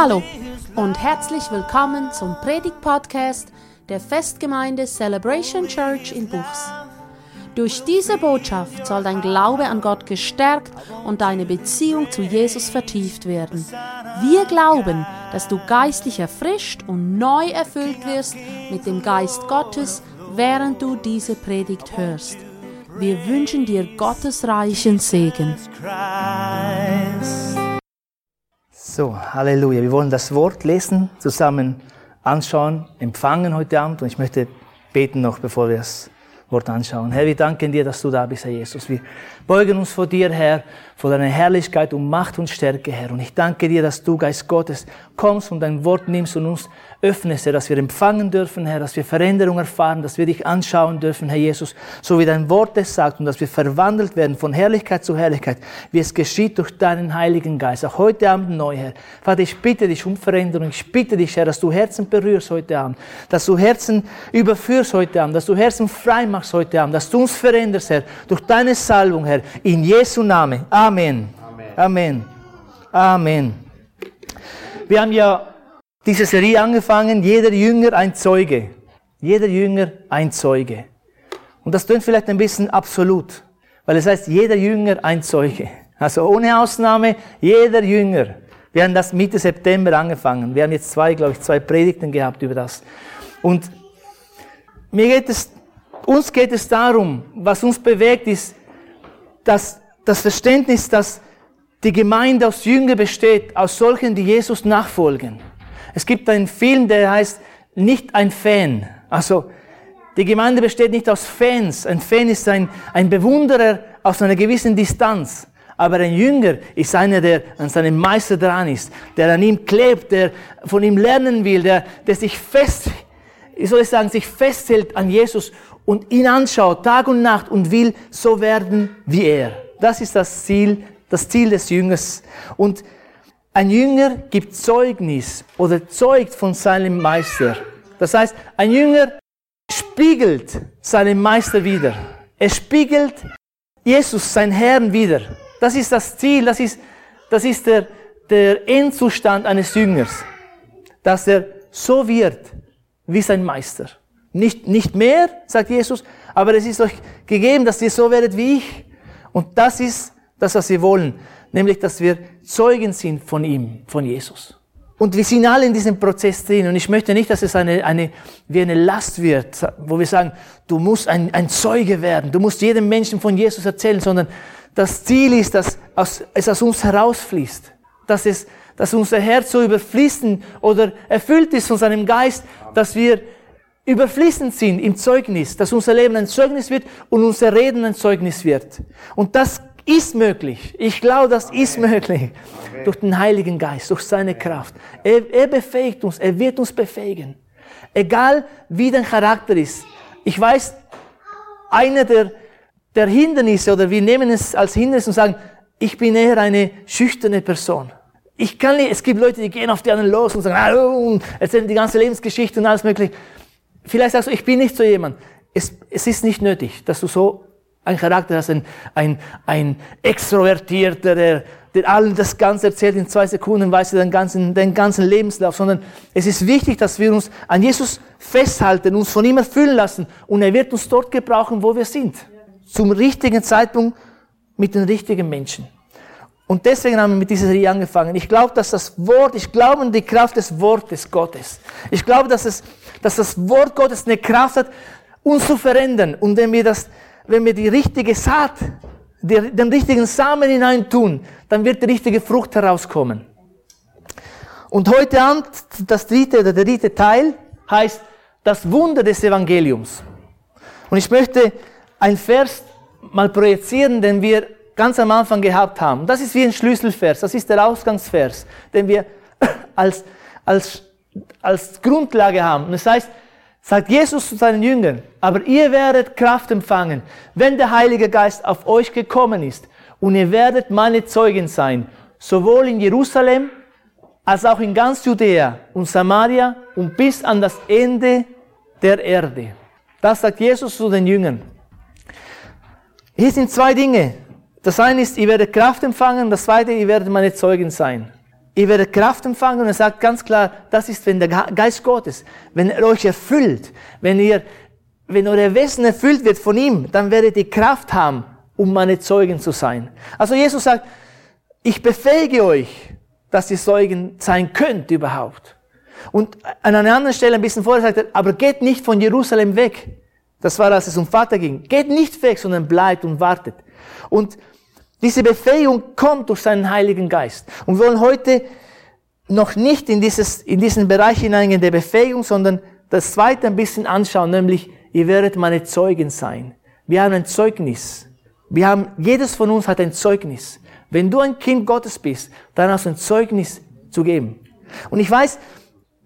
Hallo und herzlich willkommen zum Predigt-Podcast der Festgemeinde Celebration Church in Buchs. Durch diese Botschaft soll dein Glaube an Gott gestärkt und deine Beziehung zu Jesus vertieft werden. Wir glauben, dass du geistlich erfrischt und neu erfüllt wirst mit dem Geist Gottes, während du diese Predigt hörst. Wir wünschen dir Gottes reichen Segen. Christ. So, Halleluja. Wir wollen das Wort lesen, zusammen anschauen, empfangen heute Abend. Und ich möchte beten noch, bevor wir das Wort anschauen. Herr, wir danken dir, dass du da bist, Herr Jesus. Wir beugen uns vor dir, Herr, vor deiner Herrlichkeit und Macht und Stärke, Herr. Und ich danke dir, dass du, Geist Gottes, kommst und dein Wort nimmst und uns öffnest, Herr, dass wir empfangen dürfen, Herr, dass wir Veränderung erfahren, dass wir dich anschauen dürfen, Herr Jesus, so wie dein Wort es sagt und dass wir verwandelt werden von Herrlichkeit zu Herrlichkeit, wie es geschieht durch deinen Heiligen Geist. Auch heute Abend neu, Herr. Vater, ich bitte dich um Veränderung. Ich bitte dich, Herr, dass du Herzen berührst heute Abend, dass du Herzen überführst heute Abend, dass du Herzen frei machst heute Abend, dass du uns veränderst, Herr, durch deine Salbung, Herr, in Jesu Namen. Amen. Amen. Amen. Wir haben ja diese Serie angefangen, jeder Jünger ein Zeuge. Jeder Jünger ein Zeuge. Und das klingt vielleicht ein bisschen absolut, weil es heißt, jeder Jünger ein Zeuge. Also ohne Ausnahme, jeder Jünger. Wir haben das Mitte September angefangen. Wir haben jetzt zwei, glaube ich, zwei Predigten gehabt über das. Und mir geht es, uns geht es darum, was uns bewegt, ist, dass das Verständnis, dass die Gemeinde aus Jünger besteht, aus solchen, die Jesus nachfolgen. Es gibt einen Film, der heißt Nicht ein Fan. Also die Gemeinde besteht nicht aus Fans. Ein Fan ist ein, ein Bewunderer aus einer gewissen Distanz. Aber ein Jünger ist einer, der an seinem Meister dran ist, der an ihm klebt, der von ihm lernen will, der, der sich fest, ich soll ich sagen, sich festhält an Jesus und ihn anschaut, Tag und Nacht und will so werden wie er. Das ist das Ziel, das Ziel des Jüngers. Und ein Jünger gibt Zeugnis oder zeugt von seinem Meister. Das heißt, ein Jünger spiegelt seinen Meister wieder. Er spiegelt Jesus, sein Herrn, wieder. Das ist das Ziel, das ist, das ist der, der Endzustand eines Jüngers. Dass er so wird wie sein Meister. Nicht, nicht mehr, sagt Jesus, aber es ist euch gegeben, dass ihr so werdet wie ich. Und das ist das, was wir wollen. Nämlich, dass wir Zeugen sind von ihm, von Jesus. Und wir sind alle in diesem Prozess drin. Und ich möchte nicht, dass es eine, eine, wie eine Last wird, wo wir sagen, du musst ein, ein Zeuge werden. Du musst jedem Menschen von Jesus erzählen, sondern das Ziel ist, dass aus, es aus uns herausfließt. Dass es, dass unser Herz so überfließen oder erfüllt ist von seinem Geist, dass wir überfließend sind im Zeugnis, dass unser Leben ein Zeugnis wird und unser Reden ein Zeugnis wird. Und das ist möglich. Ich glaube, das ist möglich. Durch den Heiligen Geist, durch seine Kraft. Er, er befähigt uns, er wird uns befähigen. Egal wie dein Charakter ist. Ich weiß, einer der, der Hindernisse, oder wir nehmen es als Hindernis und sagen, ich bin eher eine schüchterne Person. Ich kann nicht, es gibt Leute, die gehen auf die anderen los und sagen, ah, und erzählen die ganze Lebensgeschichte und alles mögliche. Vielleicht sagst du, ich bin nicht so jemand. Es, es ist nicht nötig, dass du so ein Charakter hast, ein, ein, ein Extrovertierter, der, der allen das Ganze erzählt, in zwei Sekunden weiß er den ganzen, den ganzen Lebenslauf, sondern es ist wichtig, dass wir uns an Jesus festhalten, uns von ihm erfüllen lassen und er wird uns dort gebrauchen, wo wir sind. Zum richtigen Zeitpunkt mit den richtigen Menschen. Und deswegen haben wir mit dieser Serie angefangen. Ich glaube, dass das Wort, ich glaube an die Kraft des Wortes Gottes. Ich glaube, dass, es, dass das Wort Gottes eine Kraft hat, uns zu verändern. Und wenn wir das wenn wir die richtige Saat, den richtigen Samen hineintun, dann wird die richtige Frucht herauskommen. Und heute Abend, das dritte oder der dritte Teil heißt das Wunder des Evangeliums. Und ich möchte ein Vers mal projizieren, den wir ganz am Anfang gehabt haben. Das ist wie ein Schlüsselvers, das ist der Ausgangsvers, den wir als, als, als Grundlage haben. Das heißt, sagt Jesus zu seinen Jüngern, aber ihr werdet Kraft empfangen, wenn der Heilige Geist auf euch gekommen ist und ihr werdet meine Zeugen sein, sowohl in Jerusalem als auch in ganz Judäa und Samaria und bis an das Ende der Erde. Das sagt Jesus zu den Jüngern. Hier sind zwei Dinge, Das eine ist, ihr werdet Kraft empfangen, das zweite, ihr werdet meine Zeugen sein. Ihr werdet Kraft empfangen und er sagt ganz klar, das ist, wenn der Geist Gottes, wenn er euch erfüllt, wenn ihr, wenn euer Wesen erfüllt wird von ihm, dann werdet ihr Kraft haben, um meine Zeugen zu sein. Also Jesus sagt, ich befähige euch, dass ihr Zeugen sein könnt überhaupt. Und an einer anderen Stelle ein bisschen vorher sagt er, aber geht nicht von Jerusalem weg. Das war, als es um Vater ging. Geht nicht weg, sondern bleibt und wartet. Und diese Befähigung kommt durch seinen Heiligen Geist. Und wir wollen heute noch nicht in, dieses, in diesen Bereich hineingehen der Befähigung, sondern das zweite ein bisschen anschauen, nämlich, ihr werdet meine Zeugen sein. Wir haben ein Zeugnis. Wir haben, jedes von uns hat ein Zeugnis. Wenn du ein Kind Gottes bist, dann hast du ein Zeugnis zu geben. Und ich weiß,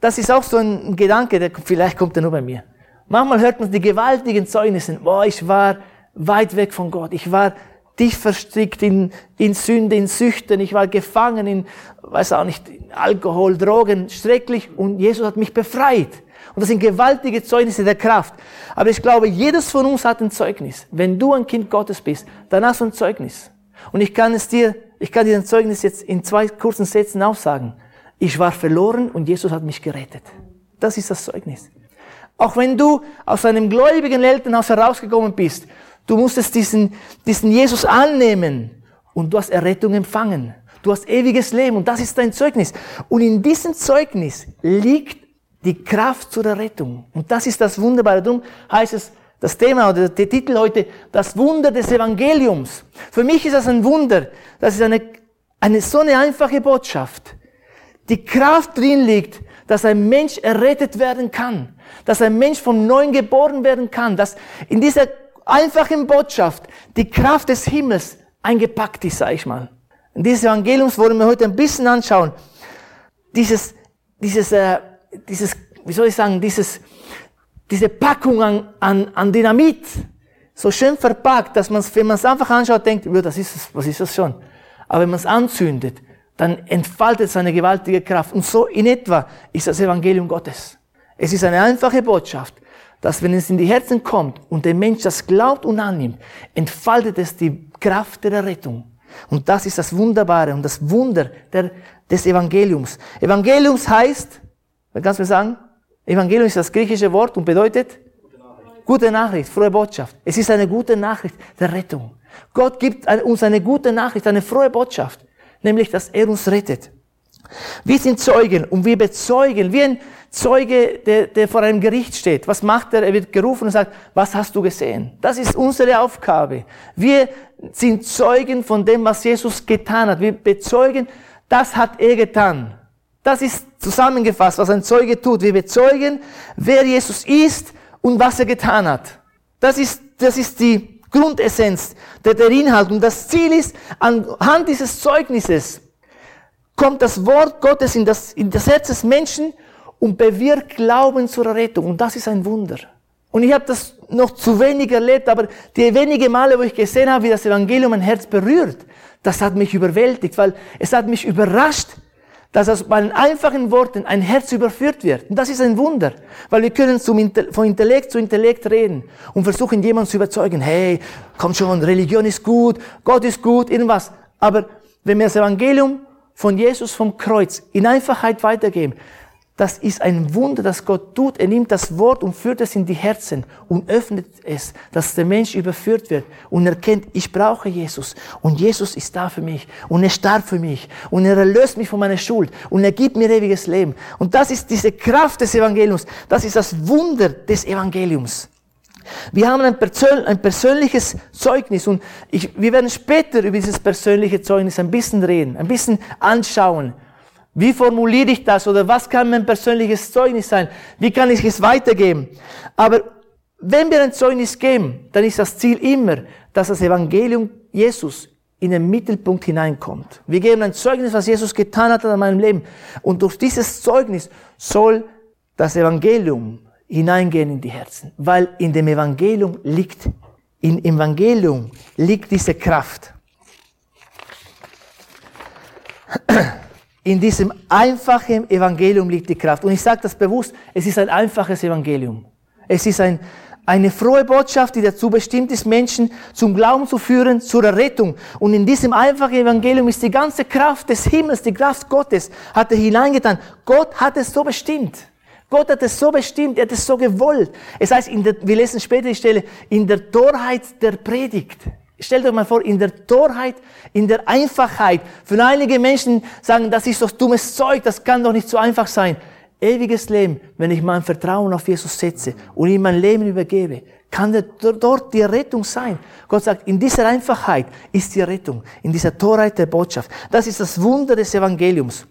das ist auch so ein Gedanke, der vielleicht kommt er nur bei mir. Manchmal hört man die gewaltigen Zeugnisse, boah, ich war weit weg von Gott, ich war tief verstrickt in, in Sünde, in Süchten, ich war gefangen in, weiß auch nicht, Alkohol, Drogen, schrecklich und Jesus hat mich befreit. Und das sind gewaltige Zeugnisse der Kraft. Aber ich glaube, jedes von uns hat ein Zeugnis. Wenn du ein Kind Gottes bist, dann hast du ein Zeugnis. Und ich kann es dir, ich kann dir ein Zeugnis jetzt in zwei kurzen Sätzen aufsagen. Ich war verloren und Jesus hat mich gerettet. Das ist das Zeugnis. Auch wenn du aus einem gläubigen Elternhaus herausgekommen bist, du musstest diesen, diesen Jesus annehmen und du hast Errettung empfangen. Du hast ewiges Leben und das ist dein Zeugnis. Und in diesem Zeugnis liegt die Kraft zur Errettung. Und das ist das Wunderbare. Darum heißt es, das Thema oder der Titel heute, das Wunder des Evangeliums. Für mich ist das ein Wunder. Das ist eine, eine so eine einfache Botschaft. Die Kraft drin liegt, dass ein Mensch errettet werden kann. Dass ein Mensch vom Neuen geboren werden kann. Dass in dieser einfachen Botschaft die Kraft des Himmels eingepackt ist, sag ich mal. Und dieses Evangeliums wollen wir heute ein bisschen anschauen. Dieses, dieses, äh, dieses, wie soll ich sagen, dieses, diese Packung an, an, an Dynamit, so schön verpackt, dass man wenn man es einfach anschaut, denkt, ja, das ist es, was ist das schon? Aber wenn man es anzündet, dann entfaltet es eine gewaltige Kraft. Und so in etwa ist das Evangelium Gottes. Es ist eine einfache Botschaft, dass wenn es in die Herzen kommt und der Mensch das glaubt und annimmt, entfaltet es die Kraft der Errettung. Und das ist das Wunderbare und das Wunder der, des Evangeliums. Evangeliums heißt, wer kann es mir sagen? Evangelium ist das griechische Wort und bedeutet gute Nachricht. gute Nachricht, frohe Botschaft. Es ist eine gute Nachricht der Rettung. Gott gibt uns eine gute Nachricht, eine frohe Botschaft, nämlich, dass er uns rettet. Wir sind Zeugen und wir bezeugen, wie ein Zeuge, der, der vor einem Gericht steht. Was macht er? Er wird gerufen und sagt, was hast du gesehen? Das ist unsere Aufgabe. Wir sind Zeugen von dem, was Jesus getan hat. Wir bezeugen, das hat er getan. Das ist zusammengefasst, was ein Zeuge tut. Wir bezeugen, wer Jesus ist und was er getan hat. Das ist, das ist die Grundessenz der, der Inhalt. Und das Ziel ist, anhand dieses Zeugnisses kommt das Wort Gottes in das, in das Herz des Menschen und bewirkt Glauben zur Errettung. Und das ist ein Wunder. Und ich habe das noch zu wenig erlebt, aber die wenige Male, wo ich gesehen habe, wie das Evangelium mein Herz berührt, das hat mich überwältigt, weil es hat mich überrascht, dass aus meinen einfachen Worten ein Herz überführt wird. Und das ist ein Wunder, weil wir können von Intellekt zu Intellekt reden und versuchen, jemanden zu überzeugen, hey, komm schon, Religion ist gut, Gott ist gut, irgendwas. Aber wenn wir das Evangelium von Jesus vom Kreuz in Einfachheit weitergeben, das ist ein Wunder, das Gott tut. Er nimmt das Wort und führt es in die Herzen und öffnet es, dass der Mensch überführt wird und erkennt, ich brauche Jesus und Jesus ist da für mich und er starb für mich und er erlöst mich von meiner Schuld und er gibt mir ewiges Leben. Und das ist diese Kraft des Evangeliums. Das ist das Wunder des Evangeliums. Wir haben ein, ein persönliches Zeugnis und ich, wir werden später über dieses persönliche Zeugnis ein bisschen reden, ein bisschen anschauen. Wie formuliere ich das oder was kann mein persönliches Zeugnis sein? Wie kann ich es weitergeben? Aber wenn wir ein Zeugnis geben, dann ist das Ziel immer, dass das Evangelium Jesus in den Mittelpunkt hineinkommt. Wir geben ein Zeugnis, was Jesus getan hat in meinem Leben. Und durch dieses Zeugnis soll das Evangelium hineingehen in die Herzen. Weil in dem Evangelium liegt, im Evangelium liegt diese Kraft. In diesem einfachen Evangelium liegt die Kraft. Und ich sage das bewusst, es ist ein einfaches Evangelium. Es ist ein, eine frohe Botschaft, die dazu bestimmt ist, Menschen zum Glauben zu führen, zur Errettung. Und in diesem einfachen Evangelium ist die ganze Kraft des Himmels, die Kraft Gottes, hat er hineingetan. Gott hat es so bestimmt. Gott hat es so bestimmt, er hat es so gewollt. Es heißt, in der, wir lesen später die Stelle, in der Torheit der Predigt. Stellt euch mal vor, in der Torheit, in der Einfachheit. Für einige Menschen sagen, das ist doch dummes Zeug, das kann doch nicht so einfach sein. Ewiges Leben, wenn ich mein Vertrauen auf Jesus setze und ihm mein Leben übergebe, kann dort die Rettung sein. Gott sagt, in dieser Einfachheit ist die Rettung, in dieser Torheit der Botschaft. Das ist das Wunder des Evangeliums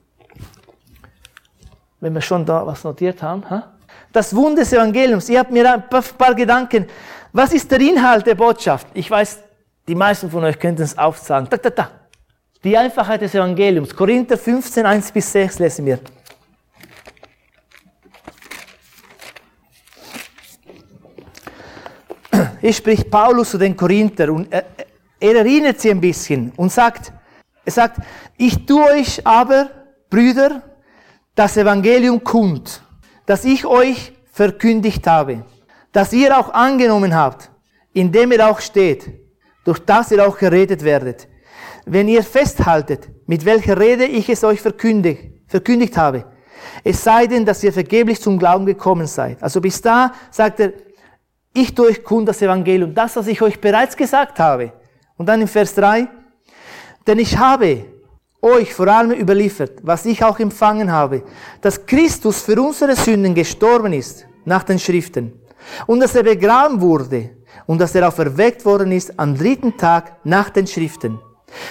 wenn wir schon da was notiert haben. Ha? Das Wunder des Evangeliums. Ich habe mir ein paar Gedanken. Was ist der Inhalt der Botschaft? Ich weiß, die meisten von euch könnten es aufsagen. Da, da, da. Die Einfachheit des Evangeliums. Korinther 15, 1 bis 6 lesen wir. Hier spricht Paulus zu den Korinther und er, er erinnert sie ein bisschen und sagt, er sagt, ich tue euch aber, Brüder, das Evangelium kund, das ich euch verkündigt habe, das ihr auch angenommen habt, in dem ihr auch steht, durch das ihr auch geredet werdet. Wenn ihr festhaltet, mit welcher Rede ich es euch verkündigt, verkündigt habe, es sei denn, dass ihr vergeblich zum Glauben gekommen seid. Also bis da sagt er, ich tue euch kund das Evangelium, das, was ich euch bereits gesagt habe. Und dann im Vers 3, denn ich habe euch vor allem überliefert, was ich auch empfangen habe, dass Christus für unsere Sünden gestorben ist, nach den Schriften, und dass er begraben wurde, und dass er auferweckt worden ist am dritten Tag nach den Schriften,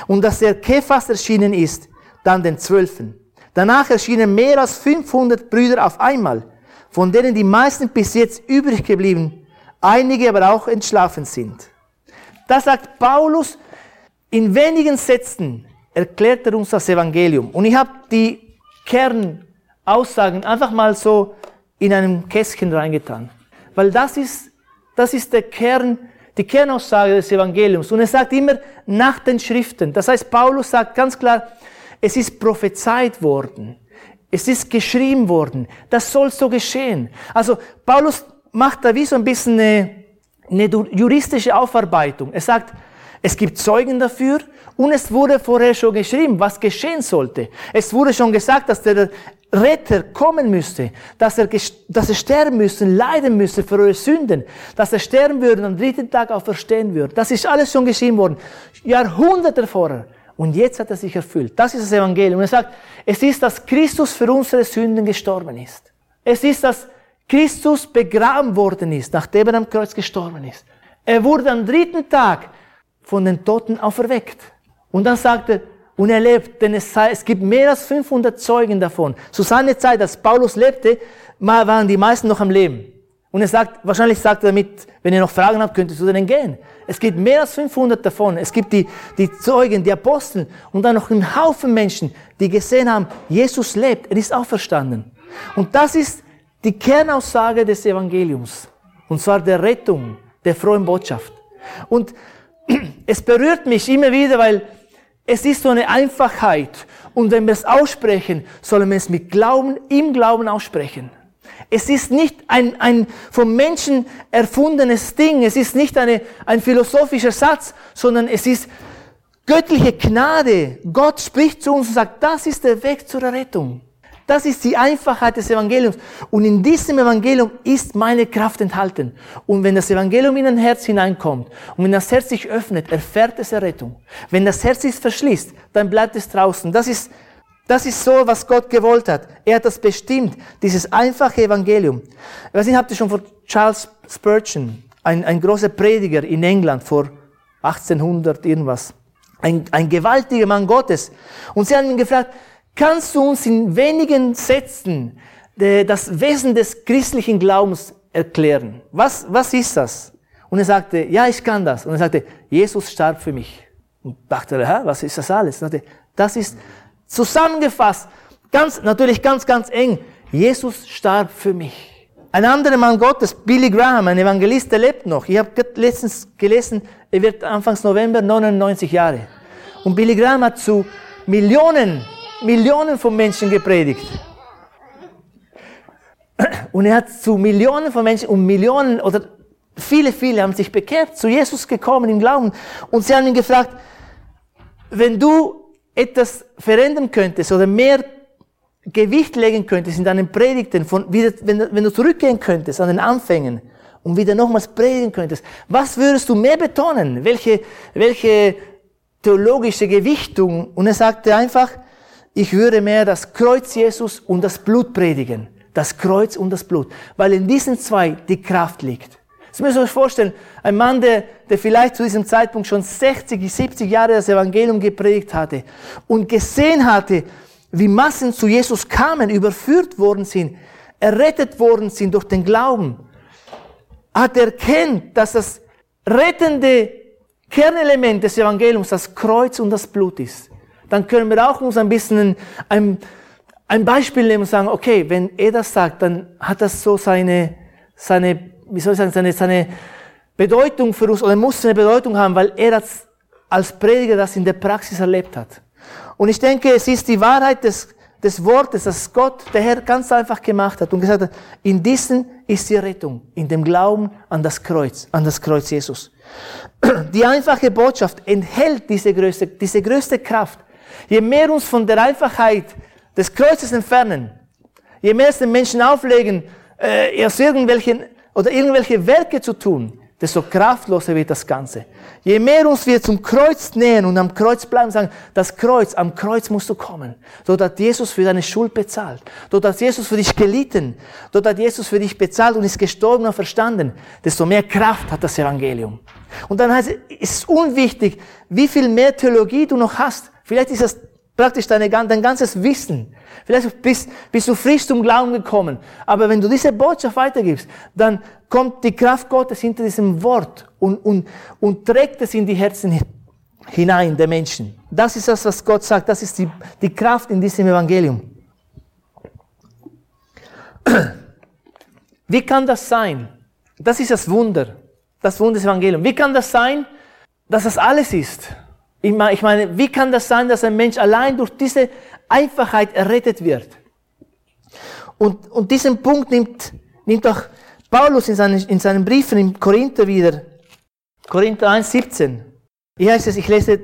und dass er Kephas erschienen ist, dann den Zwölfen. Danach erschienen mehr als 500 Brüder auf einmal, von denen die meisten bis jetzt übrig geblieben, einige aber auch entschlafen sind. Da sagt Paulus in wenigen Sätzen, erklärt er uns das Evangelium. Und ich habe die Kernaussagen einfach mal so in einem Kästchen reingetan. Weil das ist, das ist der Kern, die Kernaussage des Evangeliums. Und er sagt immer nach den Schriften. Das heißt, Paulus sagt ganz klar, es ist prophezeit worden. Es ist geschrieben worden. Das soll so geschehen. Also Paulus macht da wie so ein bisschen eine, eine juristische Aufarbeitung. Er sagt, es gibt Zeugen dafür und es wurde vorher schon geschrieben, was geschehen sollte. Es wurde schon gesagt, dass der Retter kommen müsste, dass er, dass er sterben müsste, leiden müsste für eure Sünden, dass er sterben würde und am dritten Tag auch verstehen würde. Das ist alles schon geschrieben worden. Jahrhunderte vorher. Und jetzt hat er sich erfüllt. Das ist das Evangelium. Und er sagt, es ist, dass Christus für unsere Sünden gestorben ist. Es ist, dass Christus begraben worden ist, nachdem er am Kreuz gestorben ist. Er wurde am dritten Tag von den Toten auferweckt. Und dann sagt er, und er lebt, denn es, sei, es gibt mehr als 500 Zeugen davon. Zu seiner Zeit, als Paulus lebte, waren die meisten noch am Leben. Und er sagt, wahrscheinlich sagt er damit, wenn ihr noch Fragen habt, könnt ihr zu denen gehen. Es gibt mehr als 500 davon. Es gibt die, die Zeugen, die Apostel und dann noch einen Haufen Menschen, die gesehen haben, Jesus lebt, er ist auferstanden. Und das ist die Kernaussage des Evangeliums. Und zwar der Rettung, der frohen Botschaft. Und es berührt mich immer wieder, weil es ist so eine Einfachheit. Und wenn wir es aussprechen, sollen wir es mit Glauben, im Glauben aussprechen. Es ist nicht ein, ein vom Menschen erfundenes Ding, es ist nicht eine, ein philosophischer Satz, sondern es ist göttliche Gnade. Gott spricht zu uns und sagt, das ist der Weg zur Rettung. Das ist die Einfachheit des Evangeliums. Und in diesem Evangelium ist meine Kraft enthalten. Und wenn das Evangelium in ein Herz hineinkommt und wenn das Herz sich öffnet, erfährt es Errettung. Wenn das Herz sich verschließt, dann bleibt es draußen. Das ist, das ist so, was Gott gewollt hat. Er hat das bestimmt, dieses einfache Evangelium. Ich weiß nicht, habt ihr schon von Charles Spurgeon, ein, ein großer Prediger in England vor 1800 irgendwas, ein, ein gewaltiger Mann Gottes. Und sie haben ihn gefragt, Kannst du uns in wenigen Sätzen das Wesen des christlichen Glaubens erklären? Was, was ist das? Und er sagte, ja, ich kann das. Und er sagte, Jesus starb für mich. Und dachte, Hä, was ist das alles? Und sagte, das ist zusammengefasst, ganz, natürlich ganz, ganz eng. Jesus starb für mich. Ein anderer Mann Gottes, Billy Graham, ein Evangelist, der lebt noch. Ich habe letztens gelesen, er wird Anfangs November 99 Jahre. Und Billy Graham hat zu Millionen Millionen von Menschen gepredigt. Und er hat zu Millionen von Menschen und Millionen oder viele, viele haben sich bekehrt, zu Jesus gekommen im Glauben. Und sie haben ihn gefragt, wenn du etwas verändern könntest oder mehr Gewicht legen könntest in deinen Predigten, von, wenn du zurückgehen könntest an den Anfängen und wieder nochmals predigen könntest, was würdest du mehr betonen? Welche, welche theologische Gewichtung? Und er sagte einfach, ich würde mehr das Kreuz Jesus und das Blut predigen. Das Kreuz und das Blut. Weil in diesen zwei die Kraft liegt. Das müsst ihr euch vorstellen. Ein Mann, der, der vielleicht zu diesem Zeitpunkt schon 60, 70 Jahre das Evangelium gepredigt hatte und gesehen hatte, wie Massen zu Jesus kamen, überführt worden sind, errettet worden sind durch den Glauben, hat erkennt, dass das rettende Kernelement des Evangeliums das Kreuz und das Blut ist. Dann können wir auch uns ein bisschen ein, ein Beispiel nehmen und sagen, okay, wenn er das sagt, dann hat das so seine, seine, wie soll ich sagen, seine, seine Bedeutung für uns, oder muss eine Bedeutung haben, weil er das als Prediger das in der Praxis erlebt hat. Und ich denke, es ist die Wahrheit des, des Wortes, das Gott, der Herr, ganz einfach gemacht hat und gesagt hat, in diesem ist die Rettung, in dem Glauben an das Kreuz, an das Kreuz Jesus. Die einfache Botschaft enthält diese größte, diese größte Kraft. Je mehr uns von der Einfachheit des Kreuzes entfernen, je mehr es den Menschen auflegen, äh, erst irgendwelchen oder irgendwelche Werke zu tun, desto kraftloser wird das Ganze. Je mehr uns wir zum Kreuz nähern und am Kreuz bleiben, sagen, das Kreuz, am Kreuz musst du kommen. Dort hat Jesus für deine Schuld bezahlt. Dort hat Jesus für dich gelitten. Dort hat Jesus für dich bezahlt und ist gestorben und verstanden. Desto mehr Kraft hat das Evangelium. Und dann heißt es, es ist unwichtig, wie viel mehr Theologie du noch hast. Vielleicht ist das praktisch dein ganzes Wissen. Vielleicht bist, bist du frisch zum Glauben gekommen. Aber wenn du diese Botschaft weitergibst, dann kommt die Kraft Gottes hinter diesem Wort und, und, und trägt es in die Herzen hinein der Menschen. Das ist das, was Gott sagt. Das ist die, die Kraft in diesem Evangelium. Wie kann das sein? Das ist das Wunder, das Wunder des Evangeliums. Wie kann das sein, dass das alles ist? Ich meine, wie kann das sein, dass ein Mensch allein durch diese Einfachheit errettet wird? Und, und diesen Punkt nimmt, nimmt auch Paulus in seinen, in seinen Briefen im Korinther wieder. Korinther 1, 17. Hier heißt es, ich lese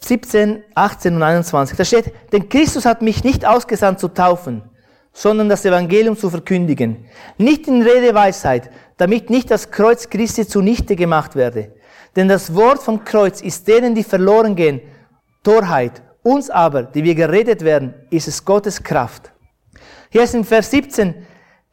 17, 18 und 21. Da steht, denn Christus hat mich nicht ausgesandt zu taufen, sondern das Evangelium zu verkündigen. Nicht in Redeweisheit, damit nicht das Kreuz Christi zunichte gemacht werde. Denn das Wort vom Kreuz ist denen, die verloren gehen, Torheit. Uns aber, die wir geredet werden, ist es Gottes Kraft. Hier ist in Vers 17,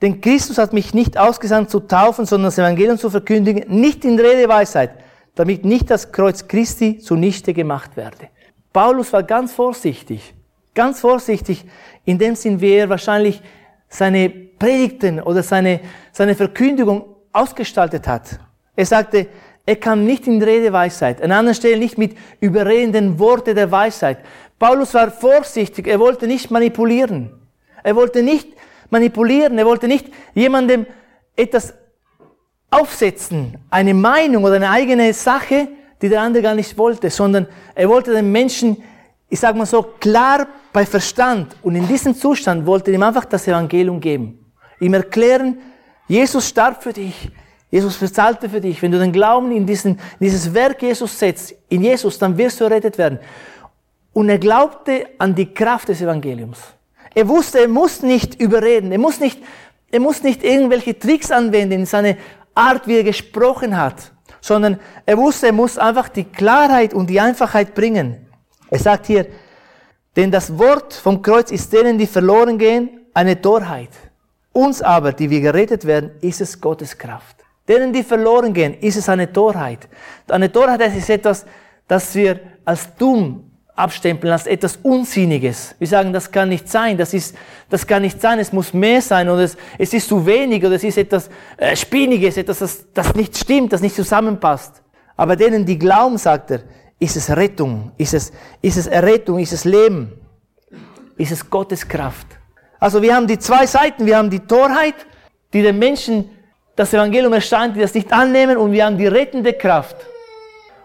denn Christus hat mich nicht ausgesandt zu taufen, sondern das Evangelium zu verkündigen, nicht in Redeweisheit, damit nicht das Kreuz Christi zunichte gemacht werde. Paulus war ganz vorsichtig, ganz vorsichtig, in dem Sinn, wie er wahrscheinlich seine Predigten oder seine, seine Verkündigung ausgestaltet hat. Er sagte, er kam nicht in Redeweisheit. An anderer Stelle nicht mit überredenden Worte der Weisheit. Paulus war vorsichtig. Er wollte nicht manipulieren. Er wollte nicht manipulieren. Er wollte nicht jemandem etwas aufsetzen, eine Meinung oder eine eigene Sache, die der andere gar nicht wollte, sondern er wollte den Menschen, ich sag mal so, klar bei Verstand und in diesem Zustand wollte er ihm einfach das Evangelium geben. Ihm erklären, Jesus starb für dich. Jesus bezahlte für dich. Wenn du den Glauben in, diesen, in dieses Werk Jesus setzt, in Jesus, dann wirst du errettet werden. Und er glaubte an die Kraft des Evangeliums. Er wusste, er muss nicht überreden, er muss nicht, er muss nicht irgendwelche Tricks anwenden in seine Art, wie er gesprochen hat, sondern er wusste, er muss einfach die Klarheit und die Einfachheit bringen. Er sagt hier, denn das Wort vom Kreuz ist denen, die verloren gehen, eine Torheit. Uns aber, die wir gerettet werden, ist es Gottes Kraft. Denen, die verloren gehen, ist es eine Torheit. Eine Torheit das ist etwas, das wir als dumm abstempeln, als etwas Unsinniges. Wir sagen, das kann nicht sein, das, ist, das kann nicht sein, es muss mehr sein oder es, es ist zu wenig oder es ist etwas äh, Spinniges, etwas, das, das nicht stimmt, das nicht zusammenpasst. Aber denen, die glauben, sagt er, ist es Rettung, ist es, ist es Errettung, ist es Leben, ist es Gottes Kraft. Also wir haben die zwei Seiten, wir haben die Torheit, die den Menschen das Evangelium erscheint, die das nicht annehmen und wir haben die rettende Kraft.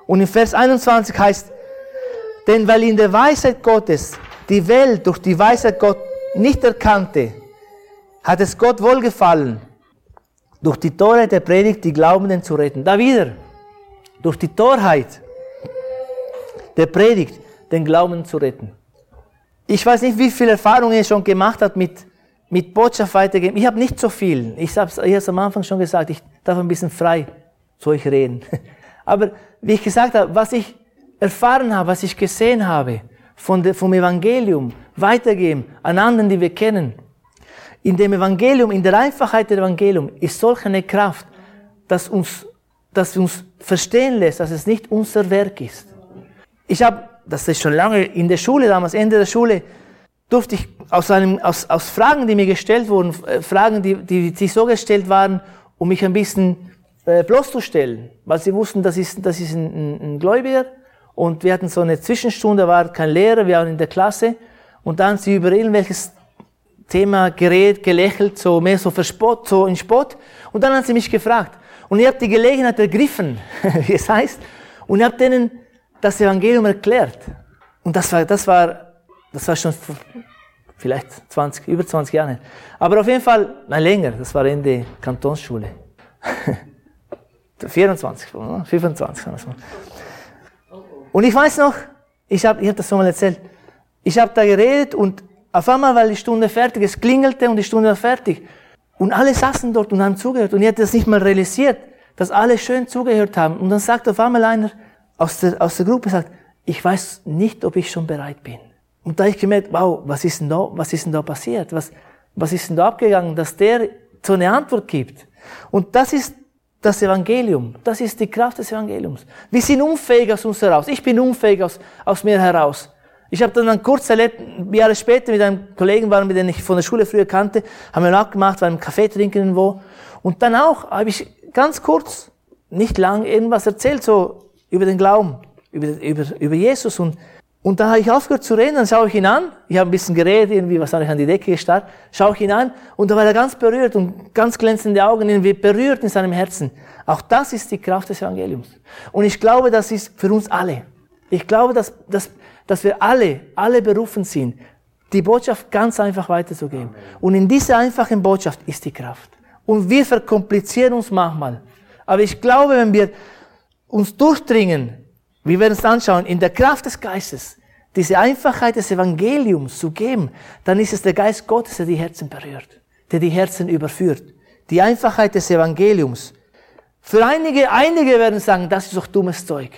Und in Vers 21 heißt, denn weil in der Weisheit Gottes die Welt durch die Weisheit Gott nicht erkannte, hat es Gott wohlgefallen, durch die Torheit der Predigt die Glaubenden zu retten. Da wieder, durch die Torheit der Predigt den Glauben zu retten. Ich weiß nicht, wie viel Erfahrung ihr schon gemacht habt mit, mit Botschaft weitergeben. Ich habe nicht so viel. Ich habe es am Anfang schon gesagt, ich darf ein bisschen frei zu euch reden. Aber wie ich gesagt habe, was ich erfahren habe, was ich gesehen habe von der, vom Evangelium, weitergeben an anderen, die wir kennen. In dem Evangelium, in der Einfachheit des Evangeliums ist solch eine Kraft, dass uns, dass uns verstehen lässt, dass es nicht unser Werk ist. Ich habe, das ist schon lange in der Schule, damals Ende der Schule, durfte ich aus, einem, aus, aus Fragen, die mir gestellt wurden, äh, Fragen, die, die, die so gestellt waren, um mich ein bisschen äh, bloßzustellen, weil sie wussten, das ist, das ist ein, ein, ein Gläubiger. Und wir hatten so eine Zwischenstunde, war kein Lehrer, wir waren in der Klasse. Und dann sie über irgendwelches Thema geredet, gelächelt, so mehr so verspott, so in Spott und dann haben sie mich gefragt. Und ich habe die Gelegenheit ergriffen, wie es heißt, und ich habe denen das Evangelium erklärt. Und das war, das war, das war schon vielleicht 20, über 20 Jahre. Aber auf jeden Fall, nein, länger, das war Ende Kantonsschule. 24, 25. Und ich weiß noch, ich habe ich hab das schon mal erzählt, ich habe da geredet und auf einmal war die Stunde fertig, es klingelte und die Stunde war fertig. Und alle saßen dort und haben zugehört und ich hatte das nicht mal realisiert, dass alle schön zugehört haben. Und dann sagt auf einmal einer aus der, aus der Gruppe, sagt, ich weiß nicht, ob ich schon bereit bin. Und da habe ich gemerkt, wow, was ist denn da, was ist denn da passiert? Was, was ist denn da abgegangen, dass der so eine Antwort gibt? Und das ist das Evangelium. Das ist die Kraft des Evangeliums. Wir sind unfähig aus uns heraus. Ich bin unfähig aus, aus mir heraus. Ich habe dann kurz erlebt, Jahre später mit einem Kollegen waren, mit dem ich von der Schule früher kannte, haben wir nachgemacht, waren im Kaffee trinken irgendwo. Und dann auch habe ich ganz kurz, nicht lang, irgendwas erzählt, so über den Glauben, über, über, über Jesus. Und und da habe ich aufgehört zu reden, dann schaue ich ihn an, ich habe ein bisschen geredet, irgendwie was habe ich an die Decke gestarrt, schaue ich ihn an und da war er ganz berührt und ganz glänzende Augen, irgendwie berührt in seinem Herzen. Auch das ist die Kraft des Evangeliums. Und ich glaube, das ist für uns alle. Ich glaube, dass, dass, dass wir alle, alle berufen sind, die Botschaft ganz einfach weiterzugeben. Und in dieser einfachen Botschaft ist die Kraft. Und wir verkomplizieren uns manchmal. Aber ich glaube, wenn wir uns durchdringen wir werden es anschauen, in der Kraft des Geistes, diese Einfachheit des Evangeliums zu geben, dann ist es der Geist Gottes, der die Herzen berührt, der die Herzen überführt. Die Einfachheit des Evangeliums. Für einige, einige werden sagen, das ist doch dummes Zeug.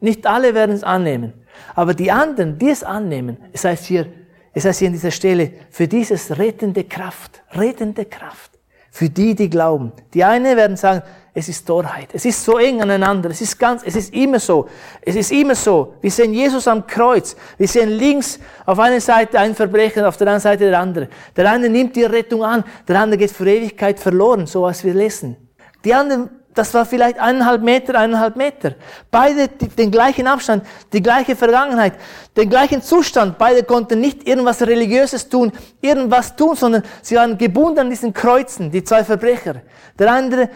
Nicht alle werden es annehmen. Aber die anderen, die es annehmen, es heißt hier, es heißt hier an dieser Stelle, für dieses rettende Kraft, rettende Kraft. Für die, die glauben. Die einen werden sagen, es ist Torheit. Es ist so eng aneinander. Es ist ganz, es ist immer so. Es ist immer so. Wir sehen Jesus am Kreuz. Wir sehen links auf einer Seite einen Verbrecher, auf der anderen Seite der andere. Der eine nimmt die Rettung an, der andere geht für Ewigkeit verloren, so was wir lesen. Die anderen, das war vielleicht eineinhalb Meter, eineinhalb Meter. Beide den gleichen Abstand, die gleiche Vergangenheit, den gleichen Zustand. Beide konnten nicht irgendwas Religiöses tun, irgendwas tun, sondern sie waren gebunden an diesen Kreuzen, die zwei Verbrecher. Der andere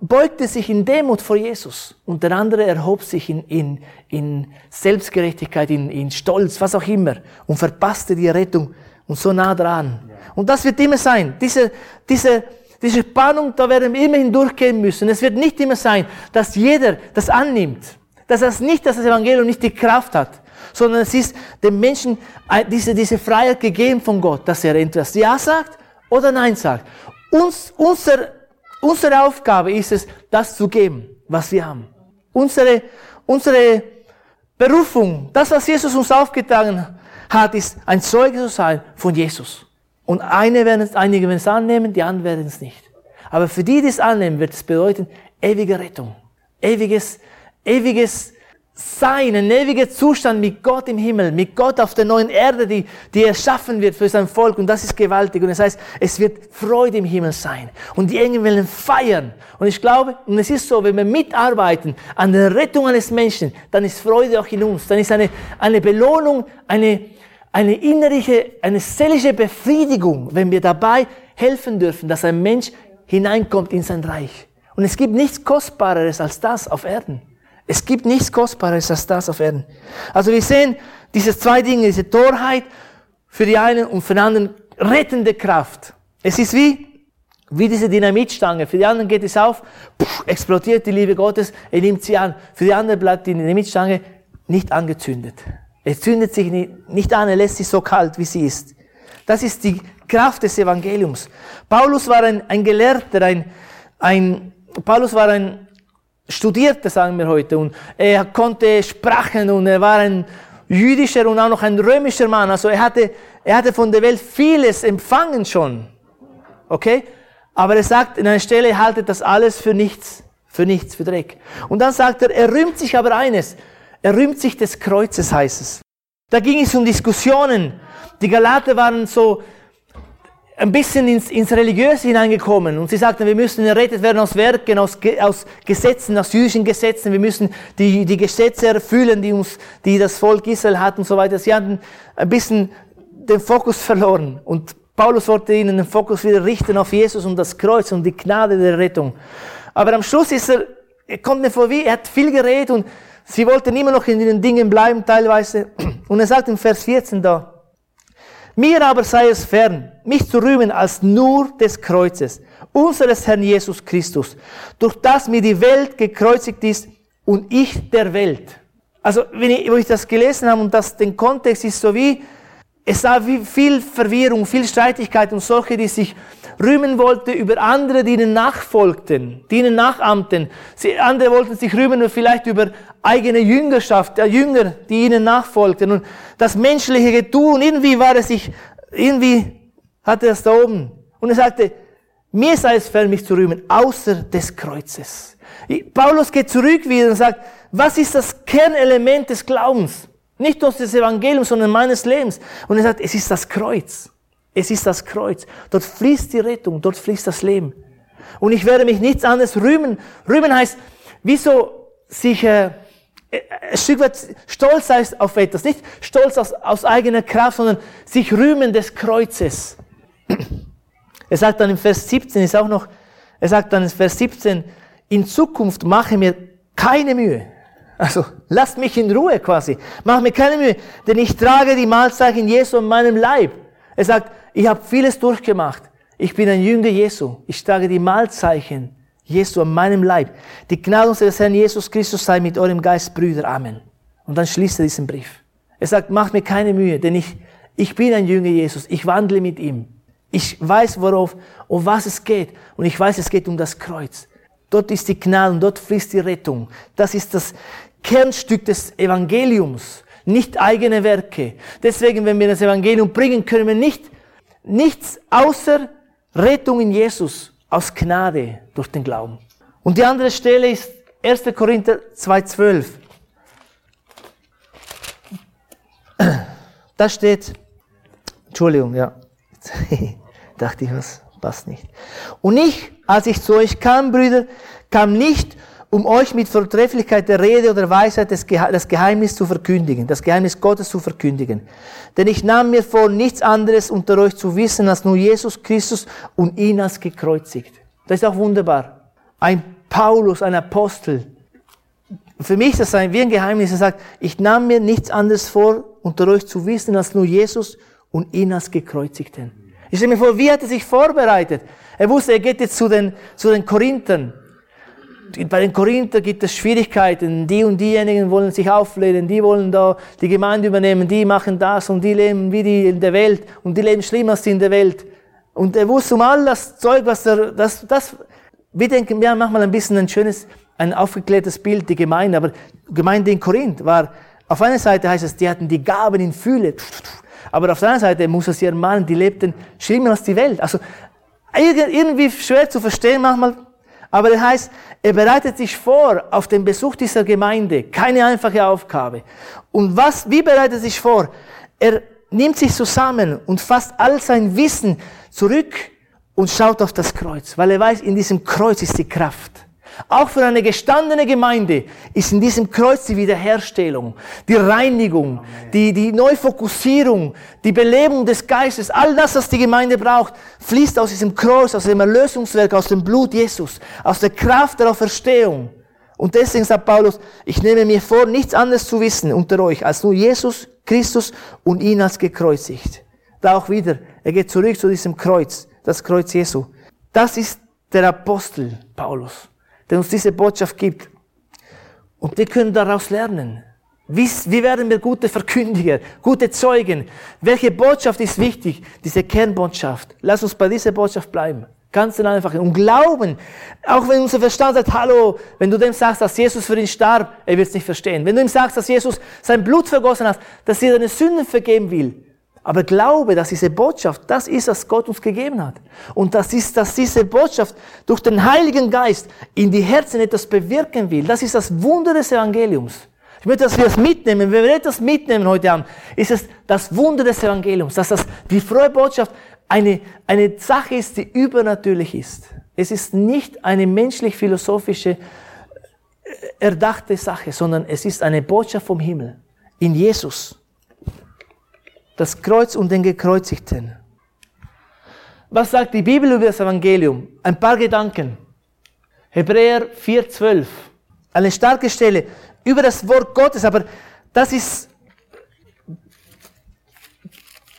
beugte sich in Demut vor Jesus und der andere erhob sich in, in, in Selbstgerechtigkeit, in, in Stolz, was auch immer und verpasste die Rettung und so nah dran. Und das wird immer sein. Diese, diese, diese Spannung, da werden wir immer hindurchgehen müssen. Es wird nicht immer sein, dass jeder das annimmt. Das nicht, dass das Evangelium nicht die Kraft hat, sondern es ist dem Menschen diese, diese Freiheit gegeben von Gott, dass er etwas Ja sagt oder Nein sagt. Uns, unser Unsere Aufgabe ist es, das zu geben, was wir haben. Unsere, unsere Berufung, das, was Jesus uns aufgetragen hat, ist ein Zeuge zu sein von Jesus. Und eine werden es, einige werden es annehmen, die anderen werden es nicht. Aber für die, die es annehmen, wird es bedeuten, ewige Rettung. Ewiges, ewiges sein, ein ewiger Zustand mit Gott im Himmel, mit Gott auf der neuen Erde, die, die erschaffen wird für sein Volk. Und das ist gewaltig. Und das heißt, es wird Freude im Himmel sein. Und die Engel werden feiern. Und ich glaube, und es ist so, wenn wir mitarbeiten an der Rettung eines Menschen, dann ist Freude auch in uns. Dann ist eine, eine Belohnung, eine, eine innerliche, eine seelische Befriedigung, wenn wir dabei helfen dürfen, dass ein Mensch hineinkommt in sein Reich. Und es gibt nichts Kostbareres als das auf Erden. Es gibt nichts Kostbares als das auf Erden. Also wir sehen diese zwei Dinge, diese Torheit für die einen und für den anderen rettende Kraft. Es ist wie wie diese Dynamitstange. Für die anderen geht es auf, explodiert die Liebe Gottes, er nimmt sie an. Für die anderen bleibt die Dynamitstange nicht angezündet. Es zündet sich nicht an, er lässt sie so kalt, wie sie ist. Das ist die Kraft des Evangeliums. Paulus war ein, ein Gelehrter, ein, ein, Paulus war ein Studierter, sagen wir heute, und er konnte Sprachen und er war ein jüdischer und auch noch ein römischer Mann. Also er hatte, er hatte von der Welt vieles empfangen schon. Okay? Aber er sagt in einer Stelle, haltet das alles für nichts, für nichts, für Dreck. Und dann sagt er, er rühmt sich aber eines. Er rühmt sich des Kreuzes, heißt es. Da ging es um Diskussionen. Die Galater waren so ein bisschen ins, ins Religiöse hineingekommen und sie sagten, wir müssen errettet werden aus Werken, aus, aus Gesetzen, aus jüdischen Gesetzen, wir müssen die, die Gesetze erfüllen, die uns, die das Volk Israel hat und so weiter. Sie hatten ein bisschen den Fokus verloren und Paulus wollte ihnen den Fokus wieder richten auf Jesus und das Kreuz und die Gnade der Rettung. Aber am Schluss ist er, er kommt mir vor wie, er hat viel geredet und sie wollten immer noch in den Dingen bleiben teilweise. Und er sagt im Vers 14 da, mir aber sei es fern, mich zu rühmen als nur des Kreuzes, unseres Herrn Jesus Christus, durch das mir die Welt gekreuzigt ist und ich der Welt. Also, wenn ich, wo ich das gelesen habe und das, den Kontext ist so wie, es war viel Verwirrung, viel Streitigkeit und solche, die sich rühmen wollten über andere, die ihnen nachfolgten, die ihnen nachahmten. Sie, andere wollten sich rühmen vielleicht über eigene Jüngerschaft, der Jünger, die ihnen nachfolgten. Und das menschliche Getun, irgendwie war es sich, irgendwie hatte er es da oben. Und er sagte, mir sei es fern, mich zu rühmen, außer des Kreuzes. Paulus geht zurück wieder und sagt, was ist das Kernelement des Glaubens? Nicht nur des Evangeliums, sondern meines Lebens. Und er sagt, es ist das Kreuz. Es ist das Kreuz. Dort fließt die Rettung, dort fließt das Leben. Und ich werde mich nichts anderes rühmen. Rühmen heißt, wieso sich äh, ein Stück weit stolz sein auf etwas. Nicht stolz aus, aus eigener Kraft, sondern sich rühmen des Kreuzes. Er sagt dann im Vers 17, ist auch noch, er sagt dann im Vers 17, in Zukunft mache mir keine Mühe. Also, lasst mich in Ruhe quasi. Mach mir keine Mühe, denn ich trage die Mahlzeichen Jesu an meinem Leib. Er sagt, ich habe vieles durchgemacht. Ich bin ein Jünger Jesu. Ich trage die Mahlzeichen Jesu an meinem Leib. Die Gnade unseres Herrn Jesus Christus sei mit eurem Geist, Brüder. Amen. Und dann schließt er diesen Brief. Er sagt, macht mir keine Mühe, denn ich, ich bin ein Jünger Jesus. Ich wandle mit ihm. Ich weiß, worauf, um was es geht. Und ich weiß, es geht um das Kreuz. Dort ist die Gnade und dort fließt die Rettung. Das ist das Kernstück des Evangeliums, nicht eigene Werke. Deswegen, wenn wir das Evangelium bringen, können wir nicht nichts außer Rettung in Jesus aus Gnade durch den Glauben. Und die andere Stelle ist 1. Korinther 2,12. Da steht, Entschuldigung, ja, dachte ich, was passt nicht. Und ich, als ich zu euch kam, Brüder, kam nicht, um euch mit Vortrefflichkeit der Rede oder Weisheit das Geheimnis zu verkündigen, das Geheimnis Gottes zu verkündigen. Denn ich nahm mir vor, nichts anderes unter euch zu wissen, als nur Jesus Christus und ihn als gekreuzigt. Das ist auch wunderbar. Ein Paulus, ein Apostel. Für mich ist das ein, wie ein Geheimnis. Er sagt, ich nahm mir nichts anderes vor, unter euch zu wissen, als nur Jesus und ihn als gekreuzigten. Ich stelle mir vor, wie hat er sich vorbereitet? Er wusste, er geht jetzt zu den, zu den Korinthern bei den Korinther gibt es Schwierigkeiten. Die und diejenigen wollen sich auflehnen, die wollen da die Gemeinde übernehmen, die machen das und die leben wie die in der Welt und die leben schlimmer als die in der Welt. Und er wusste um all das Zeug, was er, das, das, wir denken, ja, manchmal ein bisschen ein schönes, ein aufgeklärtes Bild, die Gemeinde, aber die Gemeinde in Korinth war, auf einer Seite heißt es, die hatten die Gaben in Fülle, aber auf der anderen Seite muss es ihr ermahnen, die lebten schlimmer als die Welt. Also, irgendwie schwer zu verstehen manchmal, aber das heißt, er bereitet sich vor auf den Besuch dieser Gemeinde. Keine einfache Aufgabe. Und was, wie bereitet er sich vor? Er nimmt sich zusammen und fasst all sein Wissen zurück und schaut auf das Kreuz, weil er weiß, in diesem Kreuz ist die Kraft. Auch für eine gestandene Gemeinde ist in diesem Kreuz die Wiederherstellung, die Reinigung, die, die Neufokussierung, die Belebung des Geistes, all das, was die Gemeinde braucht, fließt aus diesem Kreuz, aus dem Erlösungswerk, aus dem Blut Jesus, aus der Kraft der Auferstehung. Und deswegen sagt Paulus, ich nehme mir vor, nichts anderes zu wissen unter euch, als nur Jesus Christus und ihn als gekreuzigt. Da auch wieder, er geht zurück zu diesem Kreuz, das Kreuz Jesu. Das ist der Apostel Paulus, der uns diese Botschaft gibt. Und wir können daraus lernen. Wie, wie werden wir gute Verkündiger, gute Zeugen? Welche Botschaft ist wichtig? Diese Kernbotschaft. Lass uns bei dieser Botschaft bleiben. Ganz einfach. Und glauben, auch wenn unser Verstand sagt, hallo, wenn du dem sagst, dass Jesus für ihn starb, er wird es nicht verstehen. Wenn du ihm sagst, dass Jesus sein Blut vergossen hat, dass er deine Sünden vergeben will, aber glaube, dass diese Botschaft, das ist, was Gott uns gegeben hat. Und das ist, dass diese Botschaft durch den Heiligen Geist in die Herzen etwas bewirken will. Das ist das Wunder des Evangeliums. Ich möchte, dass wir das mitnehmen. Wenn wir etwas mitnehmen heute Abend, ist es das Wunder des Evangeliums, dass das, die frohe Botschaft eine, eine Sache ist, die übernatürlich ist. Es ist nicht eine menschlich-philosophische, äh, erdachte Sache, sondern es ist eine Botschaft vom Himmel. In Jesus. Das Kreuz und den Gekreuzigten. Was sagt die Bibel über das Evangelium? Ein paar Gedanken. Hebräer 4,12. Eine starke Stelle über das Wort Gottes, aber das ist,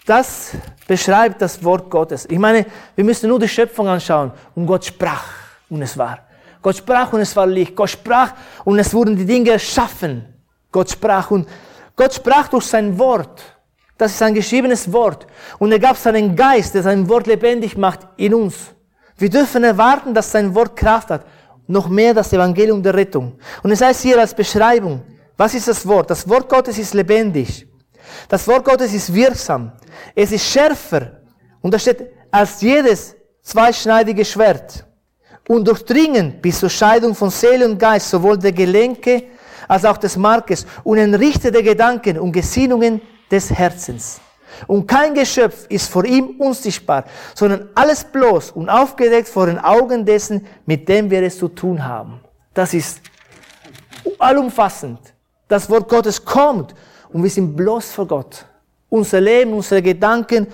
das beschreibt das Wort Gottes. Ich meine, wir müssen nur die Schöpfung anschauen und Gott sprach und es war. Gott sprach und es war Licht. Gott sprach und es wurden die Dinge erschaffen. Gott sprach und Gott sprach durch sein Wort. Das ist ein geschriebenes Wort. Und er gab seinen Geist, der sein Wort lebendig macht in uns. Wir dürfen erwarten, dass sein Wort Kraft hat noch mehr das Evangelium der Rettung. Und es heißt hier als Beschreibung, was ist das Wort? Das Wort Gottes ist lebendig. Das Wort Gottes ist wirksam. Es ist schärfer. Und da steht, als jedes zweischneidige Schwert. Und durchdringend bis zur Scheidung von Seele und Geist, sowohl der Gelenke als auch des Markes. Und ein Richter der Gedanken und Gesinnungen des Herzens. Und kein Geschöpf ist vor ihm unsichtbar, sondern alles bloß und aufgedeckt vor den Augen dessen, mit dem wir es zu tun haben. Das ist allumfassend. Das Wort Gottes kommt und wir sind bloß vor Gott. Unser Leben, unsere Gedanken,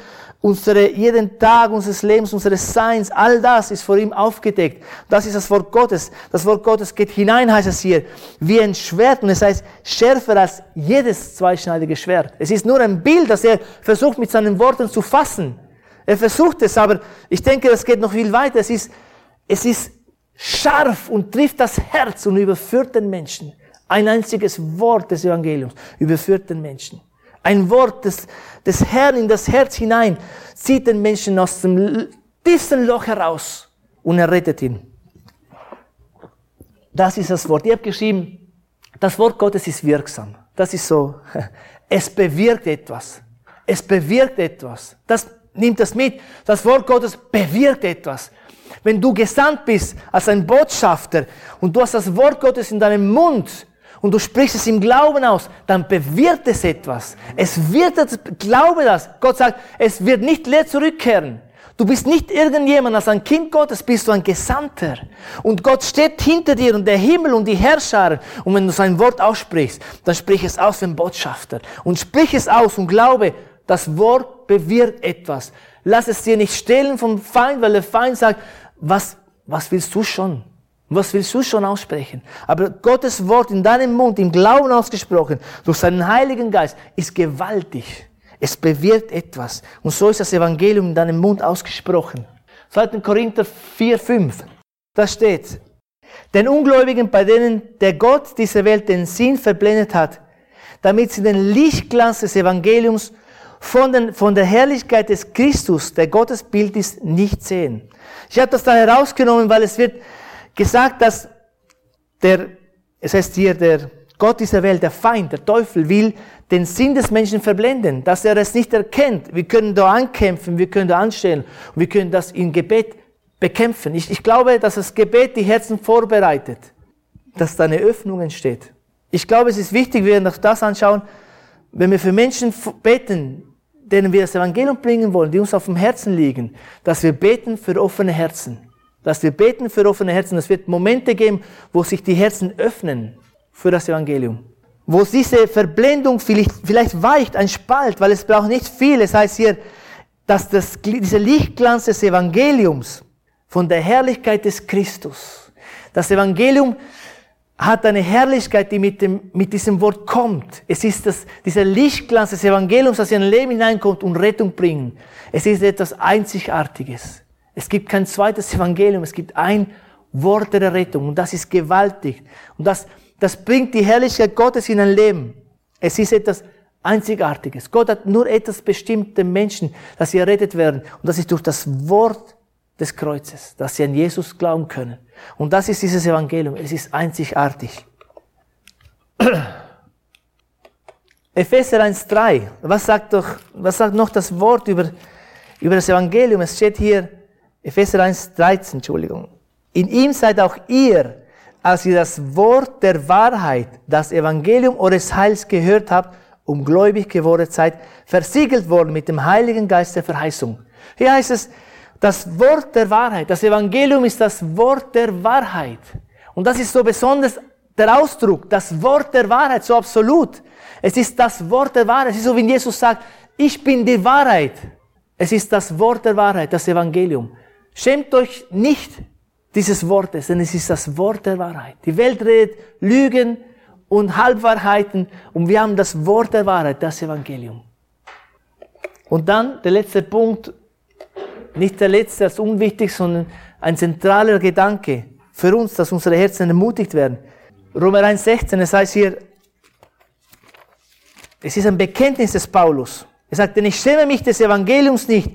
unsere, jeden Tag unseres Lebens, unseres Seins, all das ist vor ihm aufgedeckt. Das ist das Wort Gottes. Das Wort Gottes geht hinein, heißt es hier, wie ein Schwert. Und es heißt, schärfer als jedes zweischneidige Schwert. Es ist nur ein Bild, das er versucht mit seinen Worten zu fassen. Er versucht es, aber ich denke, das geht noch viel weiter. Es ist, es ist scharf und trifft das Herz und überführt den Menschen. Ein einziges Wort des Evangeliums überführt den Menschen. Ein Wort des, des Herrn in das Herz hinein zieht den Menschen aus dem tiefsten Loch heraus und er rettet ihn. Das ist das Wort. Ich habe geschrieben, das Wort Gottes ist wirksam. Das ist so. Es bewirkt etwas. Es bewirkt etwas. Das nimmt das mit. Das Wort Gottes bewirkt etwas. Wenn du gesandt bist als ein Botschafter und du hast das Wort Gottes in deinem Mund, und du sprichst es im Glauben aus, dann bewirkt es etwas. Es wird, glaube das. Gott sagt, es wird nicht leer zurückkehren. Du bist nicht irgendjemand, als ein Kind Gottes bist du ein Gesandter. Und Gott steht hinter dir und der Himmel und die Herrscher. Und wenn du sein Wort aussprichst, dann sprich es aus ein Botschafter. Und sprich es aus und glaube, das Wort bewirkt etwas. Lass es dir nicht stehlen vom Feind, weil der Feind sagt, was, was willst du schon? Was willst du schon aussprechen? Aber Gottes Wort in deinem Mund, im Glauben ausgesprochen, durch seinen Heiligen Geist, ist gewaltig. Es bewirkt etwas. Und so ist das Evangelium in deinem Mund ausgesprochen. 2. Korinther 4, 5. Da steht, den Ungläubigen, bei denen der Gott dieser Welt den Sinn verblendet hat, damit sie den Lichtglanz des Evangeliums von, den, von der Herrlichkeit des Christus, der Gottes Bild ist, nicht sehen. Ich habe das da herausgenommen, weil es wird gesagt, dass der, es heißt hier, der Gott dieser Welt, der Feind, der Teufel will den Sinn des Menschen verblenden, dass er es nicht erkennt. Wir können da ankämpfen, wir können da anstellen wir können das in Gebet bekämpfen. Ich, ich glaube, dass das Gebet die Herzen vorbereitet, dass da eine Öffnung entsteht. Ich glaube, es ist wichtig, wenn wir noch das anschauen, wenn wir für Menschen beten, denen wir das Evangelium bringen wollen, die uns auf dem Herzen liegen, dass wir beten für offene Herzen dass wir beten für offene Herzen. Es wird Momente geben, wo sich die Herzen öffnen für das Evangelium. Wo diese Verblendung vielleicht, vielleicht weicht, ein Spalt, weil es braucht nicht viel. Es heißt hier, dass das, dieser Lichtglanz des Evangeliums von der Herrlichkeit des Christus, das Evangelium hat eine Herrlichkeit, die mit, dem, mit diesem Wort kommt. Es ist das, dieser Lichtglanz des Evangeliums, das in ein Leben hineinkommt und Rettung bringt. Es ist etwas Einzigartiges. Es gibt kein zweites Evangelium, es gibt ein Wort der Rettung und das ist gewaltig. Und das, das bringt die Herrlichkeit Gottes in ein Leben. Es ist etwas Einzigartiges. Gott hat nur etwas bestimmt den Menschen, dass sie errettet werden. Und das ist durch das Wort des Kreuzes, dass sie an Jesus glauben können. Und das ist dieses Evangelium. Es ist einzigartig. Epheser 1,3. Was sagt doch, was sagt noch das Wort über, über das Evangelium? Es steht hier, Epheser 1,13, Entschuldigung. In ihm seid auch ihr, als ihr das Wort der Wahrheit, das Evangelium eures Heils gehört habt, um gläubig geworden seid, versiegelt worden mit dem Heiligen Geist der Verheißung. Hier heißt es, das Wort der Wahrheit, das Evangelium ist das Wort der Wahrheit. Und das ist so besonders der Ausdruck, das Wort der Wahrheit, so absolut. Es ist das Wort der Wahrheit. Es ist so, wie Jesus sagt, ich bin die Wahrheit. Es ist das Wort der Wahrheit, das Evangelium. Schämt euch nicht dieses Wortes, denn es ist das Wort der Wahrheit. Die Welt redet Lügen und Halbwahrheiten und wir haben das Wort der Wahrheit, das Evangelium. Und dann der letzte Punkt, nicht der letzte als unwichtig, sondern ein zentraler Gedanke für uns, dass unsere Herzen ermutigt werden. Römer 1,16, es heißt hier, es ist ein Bekenntnis des Paulus. Er sagt, denn ich schäme mich des Evangeliums nicht.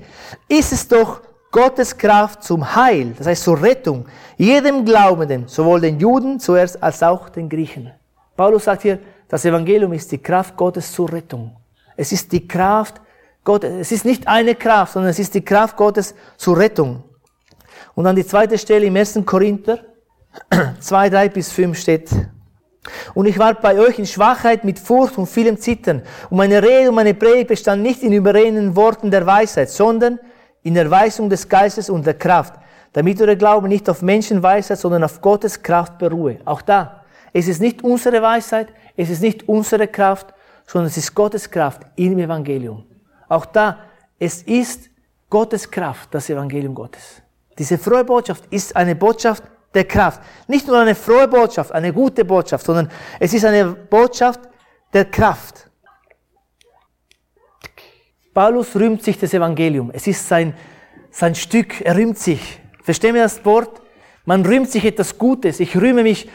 Ist es doch Gottes Kraft zum Heil, das heißt zur Rettung, jedem Glaubenden, sowohl den Juden zuerst als auch den Griechen. Paulus sagt hier, das Evangelium ist die Kraft Gottes zur Rettung. Es ist die Kraft Gottes. Es ist nicht eine Kraft, sondern es ist die Kraft Gottes zur Rettung. Und an die zweite Stelle im 1. Korinther 2, 3 bis 5 steht, und ich war bei euch in Schwachheit mit Furcht und vielem Zittern. Und meine Rede und meine Predigt bestand nicht in überredenden Worten der Weisheit, sondern in der Weisung des Geistes und der Kraft, damit eure Glaube nicht auf Menschenweisheit, sondern auf Gottes Kraft beruhe. Auch da, es ist nicht unsere Weisheit, es ist nicht unsere Kraft, sondern es ist Gottes Kraft im Evangelium. Auch da, es ist Gottes Kraft, das Evangelium Gottes. Diese frohe Botschaft ist eine Botschaft der Kraft. Nicht nur eine frohe Botschaft, eine gute Botschaft, sondern es ist eine Botschaft der Kraft. Paulus rühmt sich das Evangelium. Es ist sein, sein Stück, er rühmt sich. Verstehen wir das Wort? Man rühmt sich etwas Gutes. Ich rühme mich,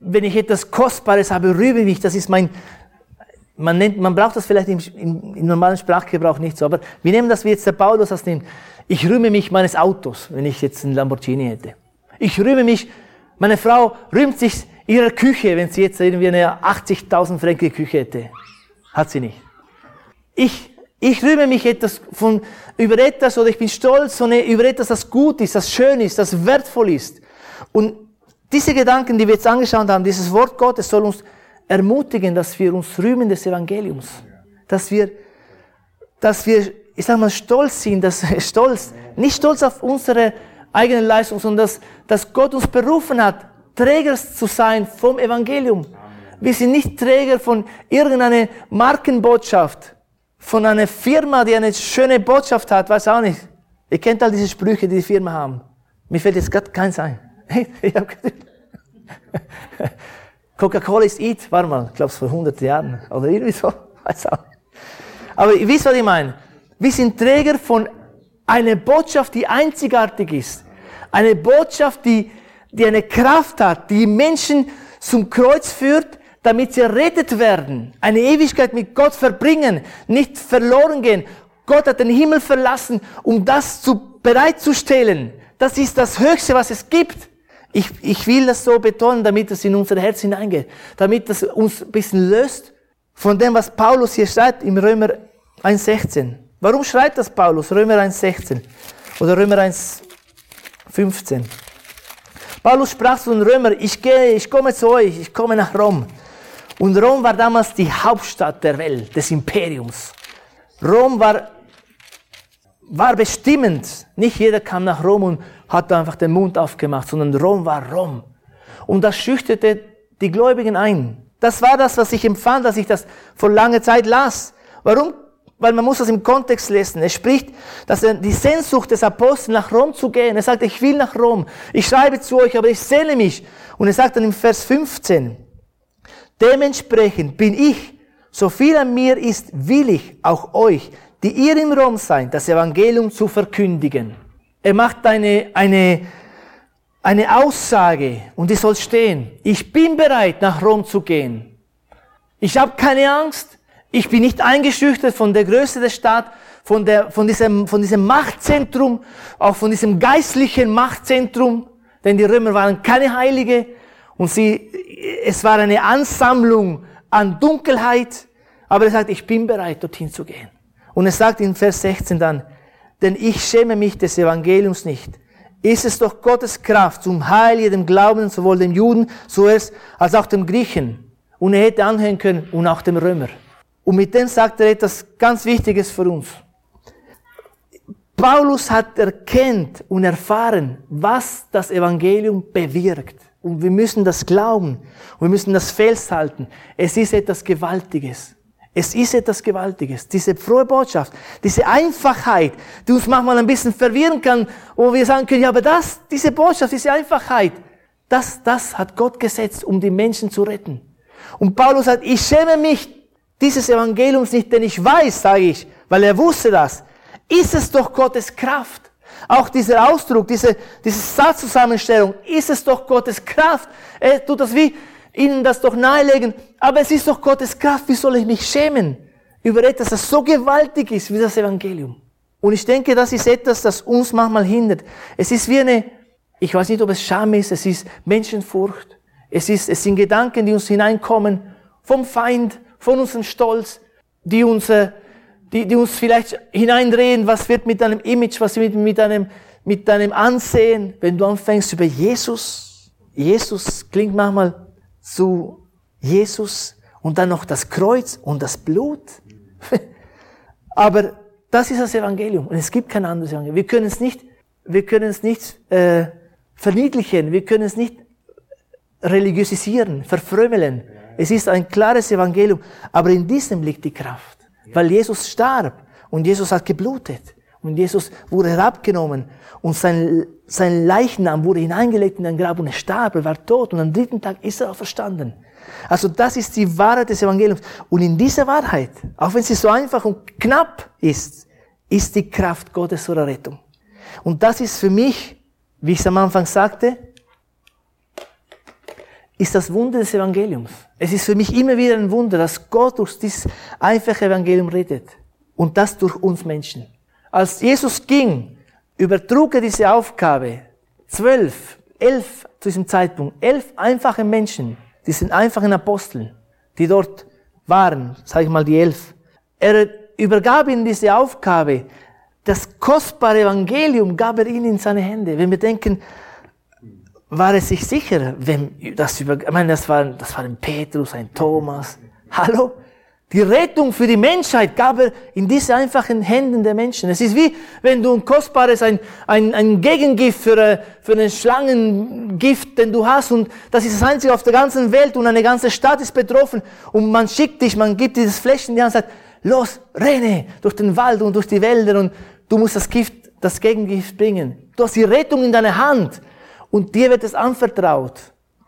wenn ich etwas Kostbares habe, rühme mich. Das ist mein, man nennt, man braucht das vielleicht im, im, im normalen Sprachgebrauch nicht so, aber wir nehmen das wie jetzt der Paulus das nimmt. Ich rühme mich meines Autos, wenn ich jetzt einen Lamborghini hätte. Ich rühme mich, meine Frau rühmt sich ihrer Küche, wenn sie jetzt irgendwie eine 80.000 Franken Küche hätte. Hat sie nicht. Ich, ich rühme mich etwas von, über etwas oder ich bin stolz über etwas, das gut ist, das schön ist, das wertvoll ist. Und diese Gedanken, die wir jetzt angeschaut haben, dieses Wort Gottes soll uns ermutigen, dass wir uns rühmen des Evangeliums. Dass wir, dass wir, ich sag mal, stolz sind, dass stolz, nicht stolz auf unsere eigene Leistung, sondern dass, dass Gott uns berufen hat, Träger zu sein vom Evangelium. Wir sind nicht Träger von irgendeiner Markenbotschaft, von einer Firma, die eine schöne Botschaft hat, weiß auch nicht. Ihr kennt all diese Sprüche, die die Firma haben. Mir fällt jetzt gerade keins ein. Coca-Cola ist Eat, war mal, ich vor 100 Jahren oder irgendwie so, weiß auch. Aber ihr wisst, was ich meine. Wir sind Träger von einer Botschaft, die einzigartig ist. Eine Botschaft, die, die eine Kraft hat, die Menschen zum Kreuz führt, damit sie errettet werden, eine Ewigkeit mit Gott verbringen, nicht verloren gehen. Gott hat den Himmel verlassen, um das zu, bereitzustellen. Das ist das Höchste, was es gibt. Ich, ich will das so betonen, damit es in unser Herz hineingeht, damit es uns ein bisschen löst von dem, was Paulus hier schreibt im Römer 1,16. Warum schreibt das Paulus? Römer 1,16 oder Römer 1,15. Paulus sprach zu den Römern, ich gehe, ich komme zu euch, ich komme nach Rom. Und Rom war damals die Hauptstadt der Welt, des Imperiums. Rom war, war bestimmend. Nicht jeder kam nach Rom und hat einfach den Mund aufgemacht, sondern Rom war Rom. Und das schüchterte die Gläubigen ein. Das war das, was ich empfand, als ich das vor langer Zeit las. Warum weil man muss das im Kontext lesen. Er spricht, dass er die Sehnsucht des Apostels nach Rom zu gehen. Er sagt, ich will nach Rom. Ich schreibe zu euch, aber ich sehne mich. Und er sagt dann im Vers 15, dementsprechend bin ich, so viel an mir ist, will ich auch euch, die ihr in Rom seid, das Evangelium zu verkündigen. Er macht eine, eine, eine Aussage und die soll stehen. Ich bin bereit, nach Rom zu gehen. Ich habe keine Angst. Ich bin nicht eingeschüchtert von der Größe der Stadt, von, der, von, diesem, von diesem Machtzentrum, auch von diesem geistlichen Machtzentrum, denn die Römer waren keine Heilige und sie, es war eine Ansammlung an Dunkelheit, aber er sagt, ich bin bereit, dorthin zu gehen. Und er sagt in Vers 16 dann, denn ich schäme mich des Evangeliums nicht. Ist es doch Gottes Kraft zum Heil jedem Glauben, sowohl dem Juden zuerst als auch dem Griechen. Und er hätte anhören können und auch dem Römer. Und mit dem sagt er etwas ganz Wichtiges für uns. Paulus hat erkennt und erfahren, was das Evangelium bewirkt. Und wir müssen das glauben. Und wir müssen das festhalten. Es ist etwas Gewaltiges. Es ist etwas Gewaltiges. Diese frohe Botschaft, diese Einfachheit, die uns manchmal ein bisschen verwirren kann, wo wir sagen können, ja, aber das, diese Botschaft, diese Einfachheit, das, das hat Gott gesetzt, um die Menschen zu retten. Und Paulus sagt, ich schäme mich dieses Evangeliums nicht, denn ich weiß, sage ich, weil er wusste das, ist es doch Gottes Kraft. Auch dieser Ausdruck, diese, diese Satzzusammenstellung, ist es doch Gottes Kraft. Er tut das wie Ihnen das doch nahelegen. Aber es ist doch Gottes Kraft. Wie soll ich mich schämen über etwas, das so gewaltig ist wie das Evangelium? Und ich denke, das ist etwas, das uns manchmal hindert. Es ist wie eine, ich weiß nicht, ob es Scham ist, es ist Menschenfurcht. Es ist, es sind Gedanken, die uns hineinkommen vom Feind, von unserem Stolz, die uns, die, die uns vielleicht hineindrehen, was wird mit deinem Image, was wird mit deinem, mit deinem Ansehen, wenn du anfängst über Jesus. Jesus klingt manchmal zu Jesus und dann noch das Kreuz und das Blut. Aber das ist das Evangelium und es gibt kein anderes Evangelium. Wir können es nicht, wir können es nicht äh, verniedlichen, wir können es nicht religiosisieren, verfrömmeln. Es ist ein klares Evangelium, aber in diesem liegt die Kraft. Weil Jesus starb und Jesus hat geblutet und Jesus wurde herabgenommen und sein, sein Leichnam wurde hineingelegt in ein Grab und er starb, er war tot und am dritten Tag ist er auch verstanden. Also das ist die Wahrheit des Evangeliums. Und in dieser Wahrheit, auch wenn sie so einfach und knapp ist, ist die Kraft Gottes zur Rettung. Und das ist für mich, wie ich es am Anfang sagte, ist das Wunder des Evangeliums. Es ist für mich immer wieder ein Wunder, dass Gott durch dieses einfache Evangelium redet. Und das durch uns Menschen. Als Jesus ging, übertrug er diese Aufgabe. Zwölf, elf zu diesem Zeitpunkt, elf einfache Menschen, diesen einfachen Aposteln, die dort waren, sage ich mal die elf. Er übergab ihnen diese Aufgabe. Das kostbare Evangelium gab er ihnen in seine Hände. Wenn wir denken, war er sich sicher, wenn das über, ich meine, das war, das war ein Petrus, ein Thomas. Hallo? Die Rettung für die Menschheit gab er in diese einfachen Händen der Menschen. Es ist wie, wenn du ein kostbares, ein, ein, ein Gegengift für, äh, für einen Schlangengift, den du hast, und das ist das einzige auf der ganzen Welt, und eine ganze Stadt ist betroffen, und man schickt dich, man gibt dieses Fläschchen die Hand und sagt, los, renne durch den Wald und durch die Wälder, und du musst das Gift, das Gegengift bringen. Du hast die Rettung in deiner Hand, und dir wird es anvertraut.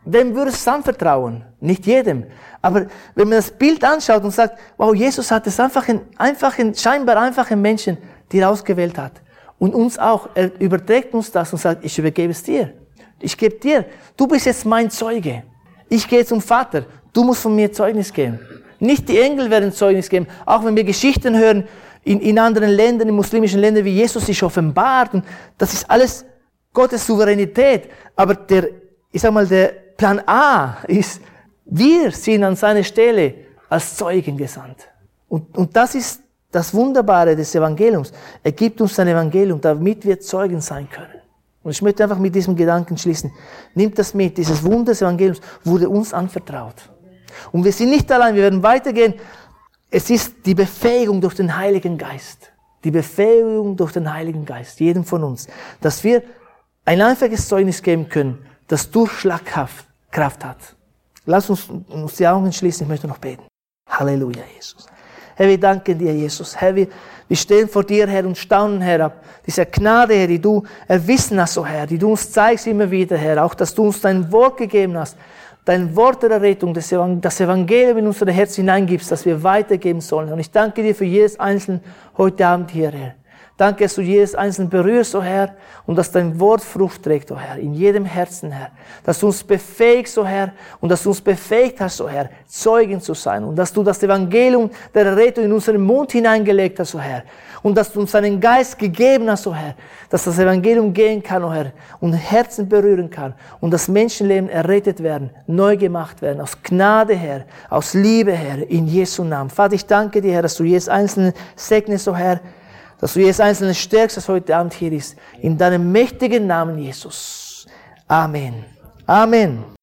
Wem würdest du es anvertrauen? Nicht jedem. Aber wenn man das Bild anschaut und sagt, wow, Jesus hat es einfach in, einfach in, scheinbar einfachen Menschen, die er ausgewählt hat. Und uns auch, er überträgt uns das und sagt, ich übergebe es dir. Ich gebe dir. Du bist jetzt mein Zeuge. Ich gehe zum Vater. Du musst von mir Zeugnis geben. Nicht die Engel werden Zeugnis geben. Auch wenn wir Geschichten hören in, in anderen Ländern, in muslimischen Ländern, wie Jesus sich offenbart. Und das ist alles Gottes Souveränität. Aber der, ich sag mal, der Plan A ist, wir sind an seine Stelle als Zeugen gesandt. Und, und das ist das Wunderbare des Evangeliums. Er gibt uns sein Evangelium, damit wir Zeugen sein können. Und ich möchte einfach mit diesem Gedanken schließen. Nimmt das mit. Dieses Wunder des Evangeliums wurde uns anvertraut. Und wir sind nicht allein. Wir werden weitergehen. Es ist die Befähigung durch den Heiligen Geist. Die Befähigung durch den Heiligen Geist. Jedem von uns. Dass wir ein einfaches Zeugnis geben können, das Durchschlagkraft Kraft hat. Lass uns, uns die Augen schließen, ich möchte noch beten. Halleluja, Jesus. Herr, wir danken dir, Jesus. Herr, wir, wir stehen vor dir, Herr, und staunen, Herr, ab dieser Gnade, Herr, die du erwissen hast, so Herr, die du uns zeigst immer wieder, Herr, auch, dass du uns dein Wort gegeben hast, dein Wort der Errettung, das Evangelium in unsere Herzen hineingibst, dass wir weitergeben sollen. Und ich danke dir für jedes Einzelne heute Abend hier, Herr Danke, dass du jedes Einzelne berührst, oh Herr, und dass dein Wort Frucht trägt, oh Herr, in jedem Herzen, Herr. Dass du uns befähigst, oh Herr, und dass du uns befähigt hast, oh Herr, Zeugen zu sein. Und dass du das Evangelium der Rettung in unseren Mund hineingelegt hast, oh Herr. Und dass du uns deinen Geist gegeben hast, oh Herr. Dass das Evangelium gehen kann, oh Herr, und Herzen berühren kann. Und dass Menschenleben errettet werden, neu gemacht werden. Aus Gnade, Herr, aus Liebe, Herr, in Jesu Namen. Vater, ich danke dir, Herr, dass du jedes Einzelne segnest, oh Herr dass du jedes einzelne stärkst, das heute Abend hier ist. In deinem mächtigen Namen, Jesus. Amen. Amen.